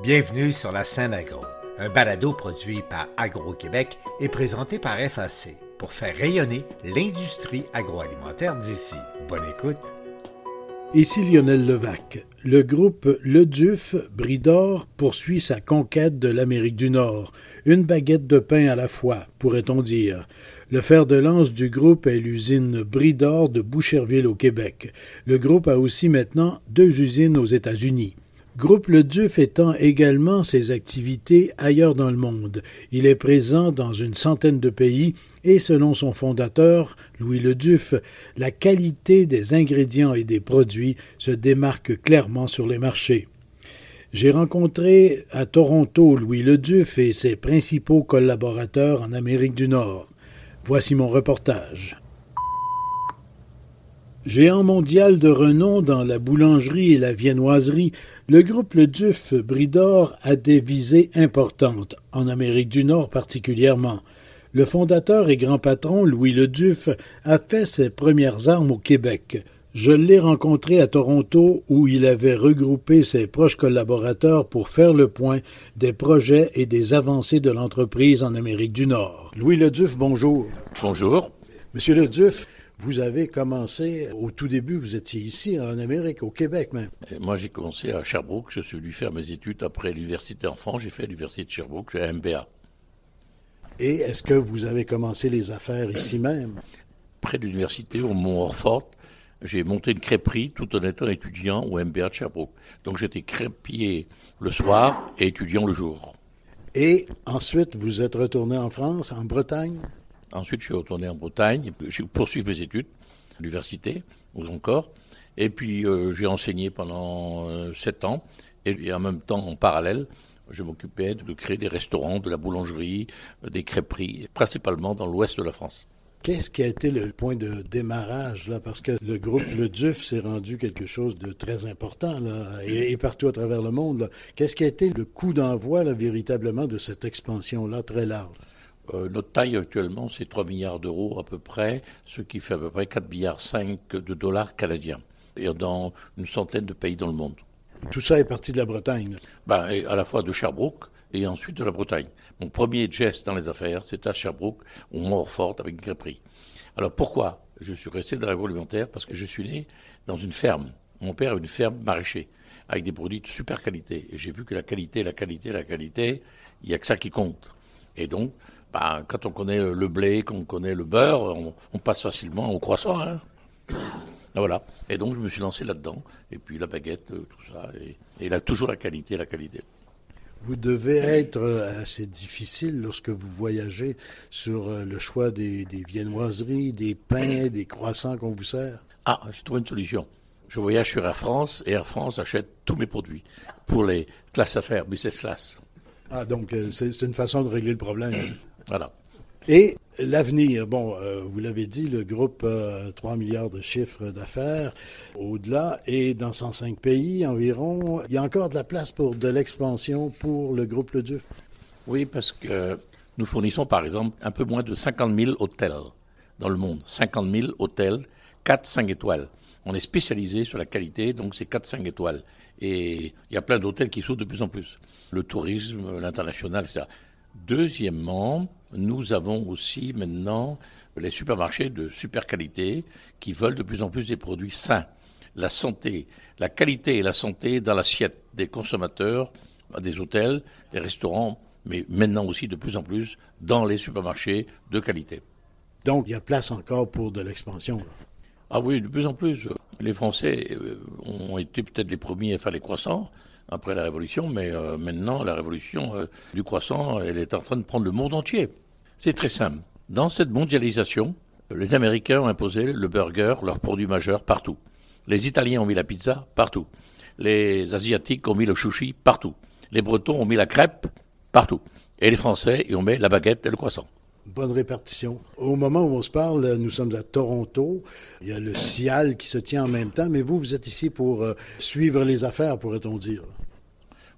Bienvenue sur la scène agro, un balado produit par Agro-Québec et présenté par FAC pour faire rayonner l'industrie agroalimentaire d'ici. Bonne écoute. Ici Lionel Levac. Le groupe Le Duf Bridor poursuit sa conquête de l'Amérique du Nord. Une baguette de pain à la fois, pourrait-on dire. Le fer de lance du groupe est l'usine Bridor de Boucherville au Québec. Le groupe a aussi maintenant deux usines aux États-Unis. Groupe Le Duf étend également ses activités ailleurs dans le monde. Il est présent dans une centaine de pays et selon son fondateur, Louis Le Duf, la qualité des ingrédients et des produits se démarque clairement sur les marchés. J'ai rencontré à Toronto Louis Le Duf et ses principaux collaborateurs en Amérique du Nord. Voici mon reportage. Géant mondial de renom dans la boulangerie et la viennoiserie, le groupe Le Duf Bridor a des visées importantes, en Amérique du Nord particulièrement. Le fondateur et grand patron, Louis Le Duf, a fait ses premières armes au Québec. Je l'ai rencontré à Toronto où il avait regroupé ses proches collaborateurs pour faire le point des projets et des avancées de l'entreprise en Amérique du Nord. Louis Le Duf, bonjour. Bonjour. Monsieur Le Duf, vous avez commencé, au tout début, vous étiez ici, en Amérique, au Québec même. moi, j'ai commencé à Sherbrooke. Je suis venu faire mes études après l'université en France. J'ai fait l'université de Sherbrooke, j'ai MBA. Et est-ce que vous avez commencé les affaires ici même? Près de l'université, au Mont-Orfort, j'ai monté une crêperie tout en étant étudiant au MBA de Sherbrooke. Donc j'étais crêpier le soir et étudiant le jour. Et ensuite, vous êtes retourné en France, en Bretagne? Ensuite, je suis retourné en Bretagne, j'ai poursuivi mes études à l'université, ou encore. Et puis, euh, j'ai enseigné pendant euh, sept ans. Et, en même temps, en parallèle, je m'occupais de créer des restaurants, de la boulangerie, euh, des crêperies, principalement dans l'ouest de la France. Qu'est-ce qui a été le point de démarrage là? Parce que le groupe Le Duf s'est rendu quelque chose de très important là, et, partout à travers le monde. Qu'est-ce qui a été le coup d'envoi véritablement de cette expansion là très large? Euh, notre taille actuellement, c'est 3 milliards d'euros à peu près, ce qui fait à peu près 4 milliards 5 de dollars canadiens, et dans une centaine de pays dans le monde. Tout ça est parti de la Bretagne ben, À la fois de Sherbrooke et ensuite de la Bretagne. Mon premier geste dans les affaires, c'était à Sherbrooke, au Morfort, avec crêperie. Alors pourquoi je suis resté dans l'agroalimentaire? Parce que je suis né dans une ferme. Mon père a une ferme maraîcher, avec des produits de super qualité. Et j'ai vu que la qualité, la qualité, la qualité, il n'y a que ça qui compte. Et donc, bah, quand on connaît le blé, qu'on connaît le beurre, on, passe facilement au croissant. Hein. Voilà. Et donc je me suis lancé là-dedans. Et puis la baguette, euh, tout ça. Et, il a toujours la qualité, la qualité. Vous devez être euh, assez difficile lorsque vous voyagez sur euh, le choix des, des viennoiseries, des pains, des croissants qu'on vous sert. Ah, j'ai trouvé une solution. Je voyage sur Air France et Air France achète tous mes produits pour les classes affaires, business class. Ah, donc c'est une façon de régler le problème. Voilà. Et l'avenir, bon, euh, vous l'avez dit, le groupe a 3 milliards de chiffres d'affaires au-delà et dans 105 pays environ. Il y a encore de la place pour de l'expansion pour le groupe Le Duf. Oui, parce que nous fournissons par exemple un peu moins de 50 000 hôtels dans le monde. 50 000 hôtels, 4-5 étoiles. On est spécialisé sur la qualité, donc c'est 4-5 étoiles. Et il y a plein d'hôtels qui s'ouvrent de plus en plus. Le tourisme, l'international, etc. Deuxièmement, nous avons aussi maintenant les supermarchés de super qualité qui veulent de plus en plus des produits sains. La santé, la qualité et la santé dans l'assiette des consommateurs, des hôtels, des restaurants, mais maintenant aussi de plus en plus dans les supermarchés de qualité. Donc, il y a place encore pour de l'expansion. Ah oui, de plus en plus. Les Français euh, ont été peut-être les premiers à faire les croissants après la Révolution, mais euh, maintenant, la Révolution euh, du croissant, elle est en train de prendre le monde entier. C'est très simple. Dans cette mondialisation, les Américains ont imposé le burger, leur produit majeur, partout. Les Italiens ont mis la pizza partout. Les Asiatiques ont mis le sushi partout. Les Bretons ont mis la crêpe partout. Et les Français y ont mis la baguette et le croissant bonne répartition. Au moment où on se parle, nous sommes à Toronto. Il y a le CIAL qui se tient en même temps, mais vous, vous êtes ici pour euh, suivre les affaires, pourrait-on dire.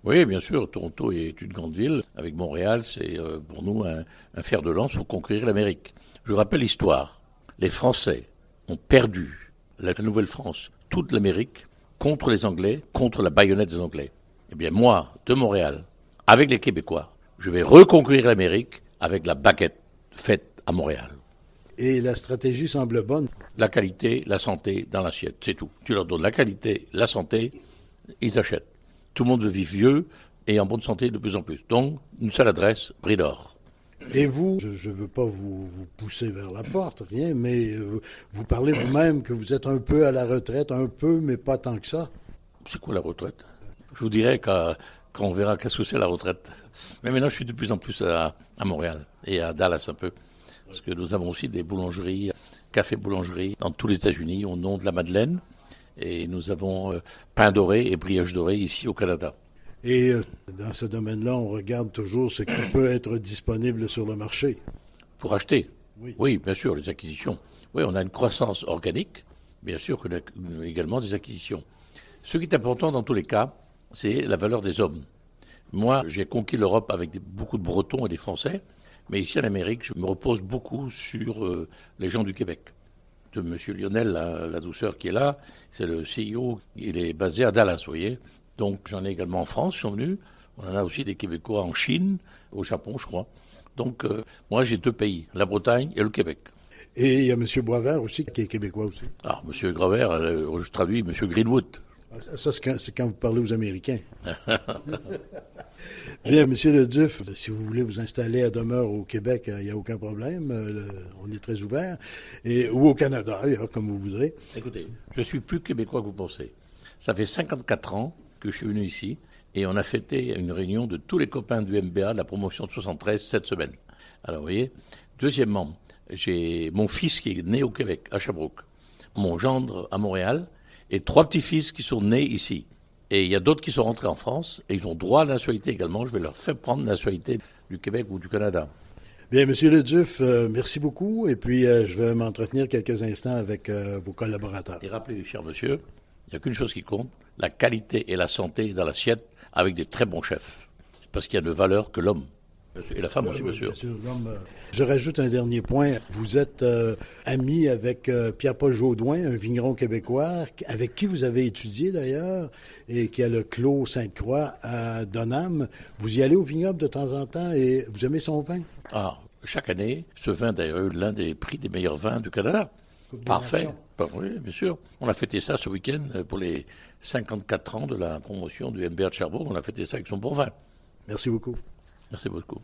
Oui, bien sûr. Toronto est une grande ville. Avec Montréal, c'est euh, pour nous un, fer de lance pour conquérir l'Amérique. Je vous rappelle l'histoire. Les Français ont perdu la Nouvelle-France, toute l'Amérique, contre les Anglais, contre la baïonnette des Anglais. Eh bien, moi, de Montréal, avec les Québécois, je vais reconquérir l'Amérique avec la baguette faite à Montréal. Et la stratégie semble bonne. La qualité, la santé dans l'assiette, c'est tout. Tu leur donnes la qualité, la santé, ils achètent. Tout le monde veut vivre vieux et en bonne santé de plus en plus. Donc, une seule adresse, Bridor. Et vous, je ne veux pas vous, pousser vers la porte, rien, mais euh, vous parlez vous-même que vous êtes un peu à la retraite, un peu, mais pas tant que ça. C'est quoi la retraite? Je vous dirais quand, on verra qu'est-ce que c'est la retraite. Mais maintenant, je suis de plus en plus à, Montréal et à Dallas un peu. Parce que nous avons aussi des boulangeries, café-boulangeries dans tous les États-Unis au nom de la Madeleine. Et nous avons euh, pain doré et brioche dorée ici au Canada. Et euh, dans ce domaine-là, on regarde toujours ce qui peut être disponible sur le marché. Pour acheter? Oui. bien sûr, les acquisitions. Oui, on a une croissance organique, bien sûr que également des acquisitions. Ce qui est important dans tous les cas, c'est la valeur des hommes. Moi, j'ai conquis l'Europe avec beaucoup de Bretons et des Français, mais ici en Amérique, je me repose beaucoup sur euh, les gens du Québec. De M. Lionel, la, douceur qui est là, c'est le CEO, il est basé à Dallas, vous voyez. Donc j'en ai également en France, ils sont venus. On en a aussi des Québécois en Chine, au Japon, je crois. Donc euh, moi, j'ai deux pays, la Bretagne et le Québec. Et il y a M. Boisvert aussi, qui est québécois aussi. Ah, M. Gravert, euh, je traduis M. Greenwood. Ah, ça, c'est quand, vous parlez aux Américains. Bien, Monsieur le Duf, si vous voulez vous installer à demeure au Québec, il n'y a aucun problème. Euh, on est très ouvert. Et, ou au Canada, comme vous voudrez. Écoutez, je suis plus québécois que vous pensez. Ça fait 54 ans que je suis venu ici et on a fêté une réunion de tous les copains du MBA de la promotion de 73 cette semaine. Alors, vous voyez. Deuxièmement, j'ai mon fils qui est né au Québec, à Sherbrooke, mon gendre à Montréal, et trois petits-fils qui sont nés ici. Et il y a d'autres qui sont rentrés en France et ils ont droit à la nationalité également. Je vais leur faire prendre la nationalité du Québec ou du Canada. Bien, Monsieur Le Duf, euh, merci beaucoup. Et puis, euh, je vais m'entretenir quelques instants avec euh, vos collaborateurs. Et rappelez, cher monsieur, il n'y a qu'une chose qui compte la qualité et la santé dans l'assiette avec des très bons chefs. Parce qu'il y a de valeur que l'homme. Et la femme aussi, bien sûr. Euh, je rajoute un dernier point. Vous êtes euh, ami avec euh, Pierre-Paul Jaudoin, un vigneron québécois, avec qui vous avez étudié d'ailleurs, et qui a le Clos Sainte-Croix à Donham. Vous y allez au vignoble de temps en temps et vous aimez son vin? Ah, chaque année, ce vin d'ailleurs l'un des prix des meilleurs vins du Canada. Parfait. Oui, bien sûr. On a fêté ça ce week-end pour les 54 ans de la promotion du MBR de Cherbourg. On a fêté ça avec son bon vin. Merci beaucoup.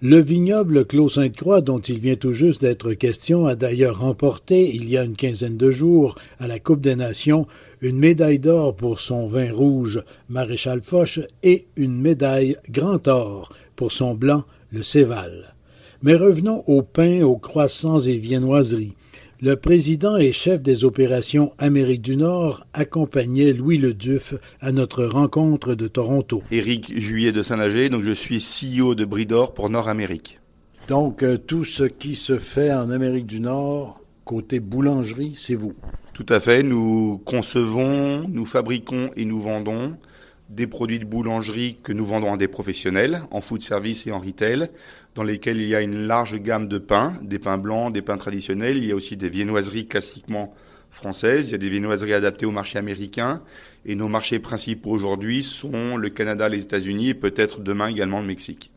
Le vignoble Clos Sainte-Croix, dont il vient tout juste d'être question, a d'ailleurs remporté, il y a une quinzaine de jours, à la Coupe des Nations, une médaille d'or pour son vin rouge Maréchal Foch et une médaille Grand Or pour son blanc le Céval. Mais revenons au pain, aux croissants et viennoiseries. Le président et chef des opérations Amérique du Nord accompagnait Louis Le Duf à notre rencontre de Toronto. Éric Juillet de Saint-Lager, donc je suis CEO de Bridor pour Nord-Amérique. Donc euh, tout ce qui se fait en Amérique du Nord, côté boulangerie, c'est vous. Tout à fait, nous concevons, nous fabriquons et nous vendons des produits de boulangerie que nous vendons à des professionnels en food service et en retail, dans lesquels il y a une large gamme de pains, des pains blancs, des pains traditionnels. Il y a aussi des viennoiseries classiquement françaises. Il y a des viennoiseries adaptées au marché américain. Et nos marchés principaux aujourd'hui sont le Canada, les États-Unis et peut-être demain également le Mexique.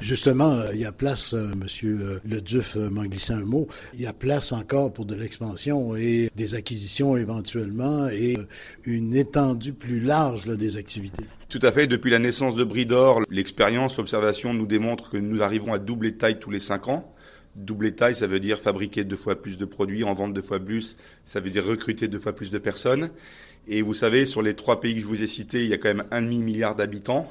Justement, euh, il y a place, euh, Monsieur euh, Le Duf m'en glissé un mot, il y a place encore pour de l'expansion et des acquisitions éventuellement et une étendue plus large des activités. Tout à fait. Depuis la naissance de Bridor, l'expérience, l'observation nous démontre que nous arrivons à doubler taille tous les cinq ans. Doubler taille, ça veut dire fabriquer deux fois plus de produits, en vendre deux fois plus, ça veut dire recruter deux fois plus de personnes. Et vous savez, sur les trois pays que je vous ai cités, il y a quand même un demi milliard d'habitants.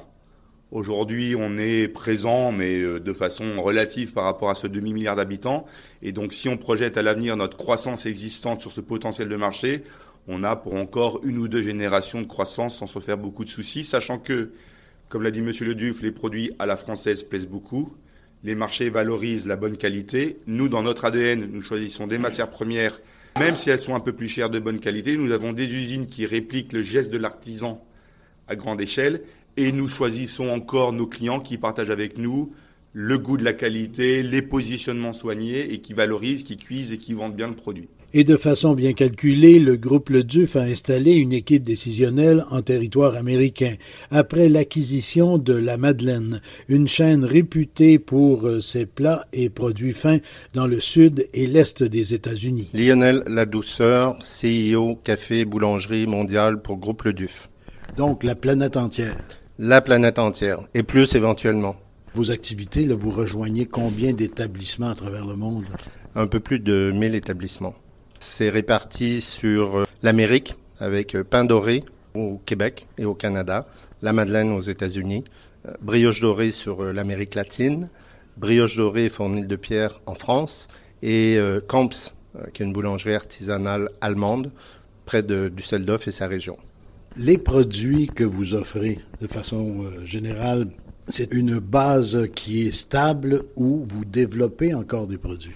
Aujourd'hui, on est présent, mais euh, de façon relative par rapport à ce demi-milliard d'habitants. Et donc, si on projette à l'avenir notre croissance existante sur ce potentiel de marché, on a pour encore une ou deux générations de croissance sans se faire beaucoup de soucis, sachant que, comme l'a dit M. Le Duf, les produits à la française plaisent beaucoup. Les marchés valorisent la bonne qualité. Nous, dans notre ADN, nous choisissons des matières premières, même si elles sont un peu plus chères de bonne qualité. Nous avons des usines qui répliquent le geste de l'artisan à grande échelle et nous choisissons encore nos clients qui partagent avec nous le goût de la qualité, les positionnements soignés et qui valorisent, qui cuisent et qui vendent bien le produit. Et de façon bien calculée, le groupe Le Duf a installé une équipe décisionnelle en territoire américain, après l'acquisition de La Madeleine, une chaîne réputée pour euh, ses plats et produits fins dans le sud et l'est des États-Unis. Lionel Ladouceur, CEO Café Boulangerie Mondiale pour Groupe Le Duf. Donc la planète entière. La planète entière, et plus éventuellement. Vos activités, là, vous rejoignez combien d'établissements à travers le monde? Un peu plus de 1000 établissements. C'est réparti sur euh, l'Amérique, avec euh, Pain Doré au Québec et au Canada, La Madeleine aux États-Unis, euh, Brioche Dorée sur l'Amérique latine, Brioche Dorée et Fournil de Pierre en France, et Camps, qui est une boulangerie artisanale allemande, près de Düsseldorf et sa région. Les produits que vous offrez de façon euh, générale, c'est une base qui est stable ou vous développez encore des produits?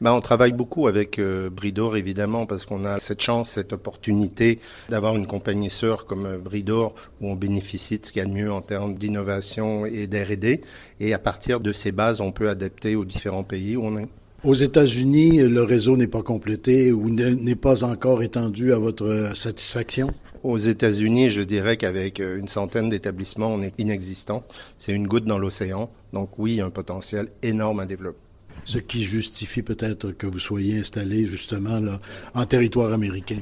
Ben, on travaille beaucoup avec euh, Bridor, évidemment, parce qu'on a cette chance, cette opportunité d'avoir une compagnie sœur comme euh, Bridor, où on bénéficie de ce qu'il y a de mieux en termes d'innovation et d'R&D. Et à partir de ces bases, on peut adapter aux différents pays où on est. Aux États-Unis, le réseau n'est pas complété ou n'est pas encore étendu à votre satisfaction? Aux États-Unis, je dirais qu'avec euh, une centaine d'établissements, on est inexistant. C'est une goutte dans l'océan. Donc oui, il y a un potentiel énorme à développer. Ce qui justifie peut-être que vous soyez installé justement là, en territoire américain.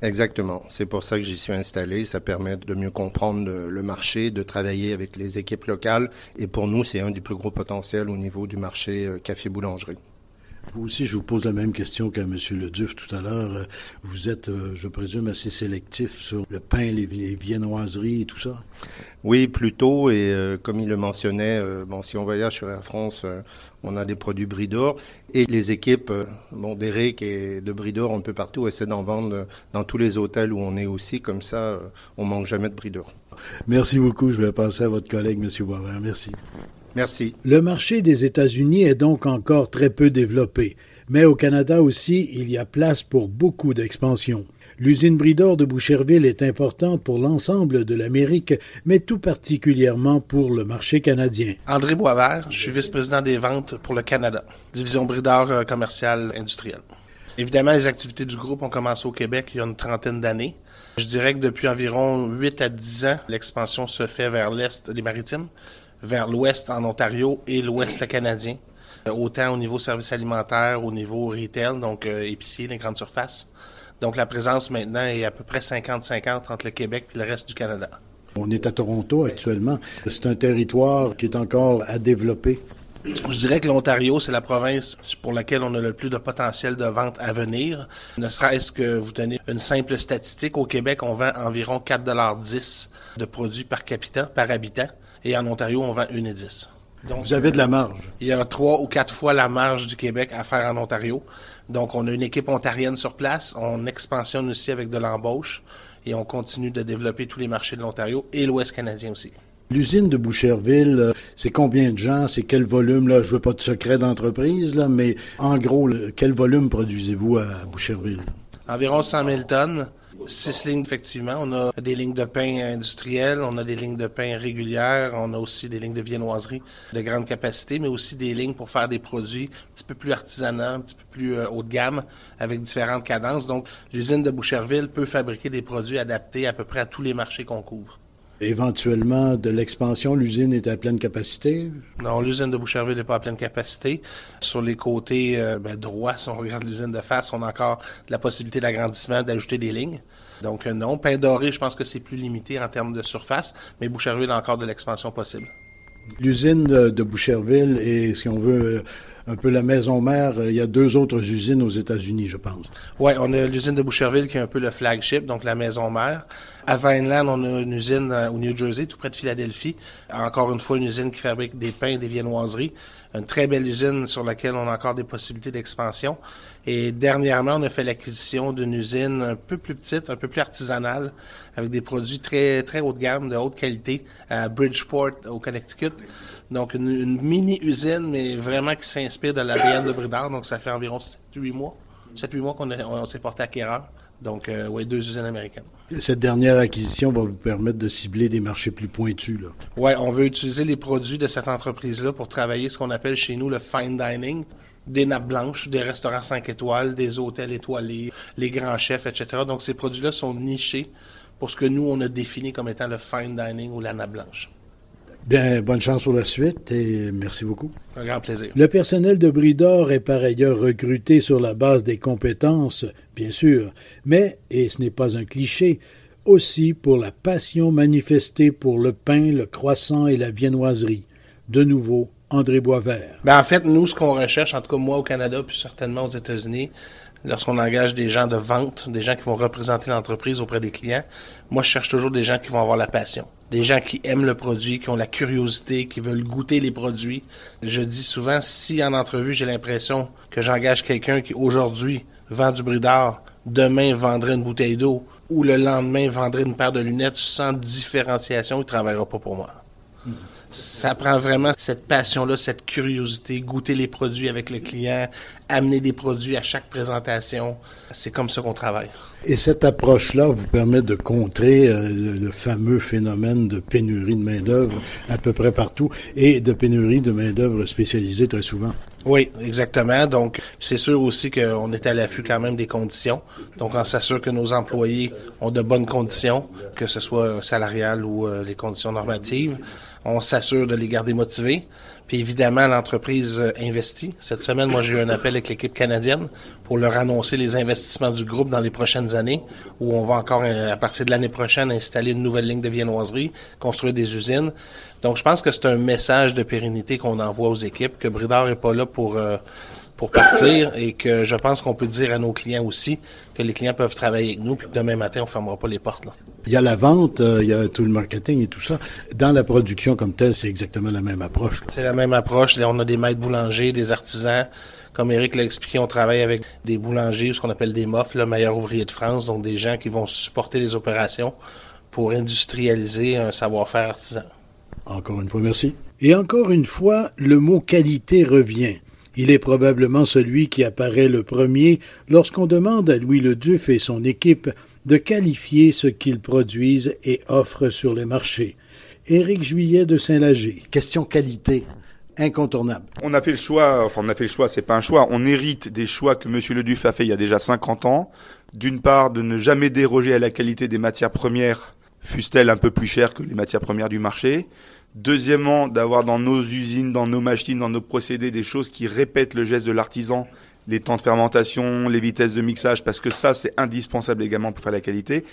Exactement. C'est pour ça que j'y suis installé. Ça permet de mieux comprendre le marché, de travailler avec les équipes locales. Et pour nous, c'est un des plus gros potentiels au niveau du marché euh, café-boulangerie. Vous aussi, je vous pose la même question qu'à M. Leduf tout à l'heure. Vous êtes, euh, je présume, assez sélectif sur le pain, les, viennoiseries et tout ça? Oui, plutôt. Et euh, comme il le mentionnait, euh, bon, si on voyage sur Air France, on a des produits Bridor. Et les équipes bon, d'Eric et de Bridor un peu partout essaient d'en vendre dans tous les hôtels où on est aussi. Comme ça, on manque jamais de Bridor. Merci beaucoup. Je vais passer à votre collègue, M. Boisvert. Merci. Merci. Le marché des États-Unis est donc encore très peu développé, mais au Canada aussi, il y a place pour beaucoup d'expansion. L'usine Bridor de Boucherville est importante pour l'ensemble de l'Amérique, mais tout particulièrement pour le marché canadien. André Boisvert, je suis vice-président des ventes pour le Canada, division Bridor euh, commercial industriel. Évidemment, les activités du groupe ont commencé au Québec il y a une trentaine d'années. Je dirais que depuis environ 8 à 10 ans, l'expansion se fait vers l'Est des maritimes vers l'ouest en Ontario et l'ouest canadien, euh, autant au niveau service alimentaire, au niveau retail, donc euh, épicier, les grandes surfaces. Donc la présence maintenant est à peu près 50-50 entre le Québec et le reste du Canada. On est à Toronto actuellement. C'est un territoire qui est encore à développer. Je dirais que l'Ontario, c'est la province pour laquelle on a le plus de potentiel de vente à venir. Ne serait-ce que vous donnez une simple statistique, au Québec, on vend environ 4,10 de produits par capita, par habitant. Et en Ontario, on vend une et dix. Donc, Vous avez de la marge. Il y a trois ou quatre fois la marge du Québec à faire en Ontario. Donc, on a une équipe ontarienne sur place. On expansionne aussi avec de l'embauche et on continue de développer tous les marchés de l'Ontario et l'Ouest canadien aussi. L'usine de Boucherville, euh, c'est combien de gens, c'est quel volume là? Je veux pas de secret d'entreprise là, mais en gros, quel volume produisez-vous à Boucherville? Environ 100 000 tonnes. Six lignes, effectivement. On a des lignes de pain industrielles, on a des lignes de pain régulières, on a aussi des lignes de viennoiserie de grande capacité, mais aussi des lignes pour faire des produits un petit peu plus artisanaux, un petit peu plus euh, haut de gamme, avec différentes cadences. Donc, l'usine de Boucherville peut fabriquer des produits adaptés à peu près à tous les marchés qu'on couvre éventuellement de l'expansion. L'usine est à pleine capacité? Non, l'usine de Boucherville n'est pas à pleine capacité. Sur les côtés euh, ben, droits, si on regarde l'usine de face, on a encore la possibilité d'agrandissement, d'ajouter des lignes. Donc euh, non, pain doré, je pense que c'est plus limité en termes de surface, mais Boucherville a encore de l'expansion possible. L'usine de, Boucherville est, si on veut, un peu la maison mère. Il y a deux autres usines aux États-Unis, je pense. Oui, on a l'usine de Boucherville qui est un peu le flagship, donc la maison mère. À Vineland, on a une usine euh, au New Jersey, tout près de Philadelphie. Encore une fois, une usine qui fabrique des pains et des viennoiseries. Une très belle usine sur laquelle on a encore des possibilités d'expansion. Et dernièrement, on a fait l'acquisition d'une usine un peu plus petite, un peu plus artisanale, avec des produits très, très haut de gamme, de haute qualité, à Bridgeport, au Connecticut. Donc, une, mini-usine, mais vraiment qui s'inspire de l'ADN de Bridard. Donc, ça fait environ 7-8 mois. 7-8 mois qu'on s'est porté Kera. Donc, euh, oui, deux usines américaines. Cette dernière acquisition va vous permettre de cibler des marchés plus pointus. Oui, on veut utiliser les produits de cette entreprise-là pour travailler ce qu'on appelle chez nous le fine dining. Des nappes blanches, des restaurants 5 étoiles, des hôtels étoilés, les grands chefs, etc. Donc ces produits-là sont nichés pour ce que nous, on a défini comme étant le fine dining ou la nappe blanche. Bien, bonne chance pour la suite et merci beaucoup. Un grand plaisir. Le personnel de Bridor est par ailleurs recruté sur la base des compétences, bien sûr, mais, et ce n'est pas un cliché, aussi pour la passion manifestée pour le pain, le croissant et la viennoiserie. De nouveau, André Boisvert. Ben, en fait, nous, ce qu'on recherche, en tout cas moi au Canada, puis certainement aux États-Unis, lorsqu'on engage des gens de vente, des gens qui vont représenter l'entreprise auprès des clients, moi, je cherche toujours des gens qui vont avoir la passion. Des gens qui aiment le produit, qui ont la curiosité, qui veulent goûter les produits. Je dis souvent, si en entrevue, j'ai l'impression que j'engage quelqu'un qui aujourd'hui vend du bridard, demain vendrait une bouteille d'eau, ou le lendemain vendrait une paire de lunettes sans différenciation, il ne travaillera pas pour moi. Ça prend vraiment cette passion-là, cette curiosité, goûter les produits avec le client, amener des produits à chaque présentation. C'est comme ça qu'on travaille. Et cette approche-là vous permet de contrer euh, le fameux phénomène de pénurie de main-d'œuvre à peu près partout et de pénurie de main-d'œuvre spécialisée très souvent. Oui, exactement. Donc, c'est sûr aussi qu'on est à l'affût quand même des conditions. Donc, on s'assure que nos employés ont de bonnes conditions, que ce soit salariales ou euh, les conditions normatives on s'assure de les garder motivés. Puis évidemment, l'entreprise euh, investit. Cette semaine, moi, j'ai eu un appel avec l'équipe canadienne pour leur annoncer les investissements du groupe dans les prochaines années, où on va encore, euh, à partir de l'année prochaine, installer une nouvelle ligne de viennoiserie, construire des usines. Donc, je pense que c'est un message de pérennité qu'on envoie aux équipes, que Bridard n'est pas là pour... Euh, pour partir et que je pense qu'on peut dire à nos clients aussi que les clients peuvent travailler avec nous puis que demain matin on fermera pas les portes là. Il y a la vente, euh, il y a tout le marketing et tout ça. Dans la production comme telle, c'est exactement la même approche. C'est la même approche. On a des maîtres boulangers, des artisans. Comme Eric l'a expliqué, on travaille avec des boulangers, ce qu'on appelle des MOF, le meilleur ouvrier de France, donc des gens qui vont supporter les opérations pour industrialiser un savoir-faire artisan. Encore une fois, merci. Et encore une fois, le mot qualité revient. Il est probablement celui qui apparaît le premier lorsqu'on demande à Louis le Duf et son équipe de qualifier ce qu'ils produisent et offrent sur les marchés. Éric Juillet de Saint-Lager. Question qualité incontournable. On a fait le choix, enfin on a fait le choix, c'est pas un choix, on hérite des choix que M. Le Duf a fait il y a déjà 50 ans. D'une part, de ne jamais déroger à la qualité des matières premières, fussent-elles un peu plus chères que les matières premières du marché. Deuxièmement, d'avoir dans nos usines, dans nos machines, dans nos procédés des choses qui répètent le geste de l'artisan, les temps de fermentation, les vitesses de mixage, parce que ça, c'est indispensable également pour faire la qualité.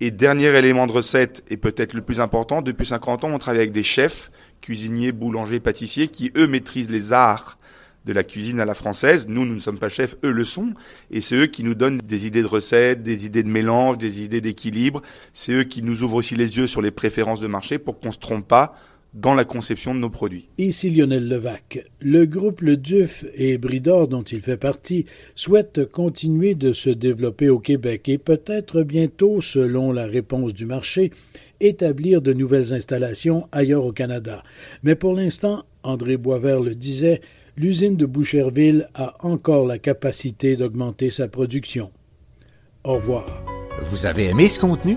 Et dernier élément de recette, et peut-être le plus important, depuis 50 ans, on travaille avec des chefs, cuisiniers, boulangers, pâtissiers, qui, eux, maîtrisent les arts de la cuisine à la française. Nous, nous ne sommes pas chefs, eux le sont. Et c'est eux qui nous donnent des idées de recettes, des idées de mélange, des idées d'équilibre. C'est eux qui nous ouvrent aussi les yeux sur les préférences de marché pour qu'on se trompe pas dans la conception de nos produits. Ici Lionel Levac. Le groupe Le Duf et Bridor, dont il fait partie, souhaite continuer de se développer au Québec et peut-être bientôt, selon la réponse du marché, établir de nouvelles installations ailleurs au Canada. Mais pour l'instant, André Boisvert le disait, l'usine de Boucherville a encore la capacité d'augmenter sa production. Au revoir. Vous avez aimé ce contenu?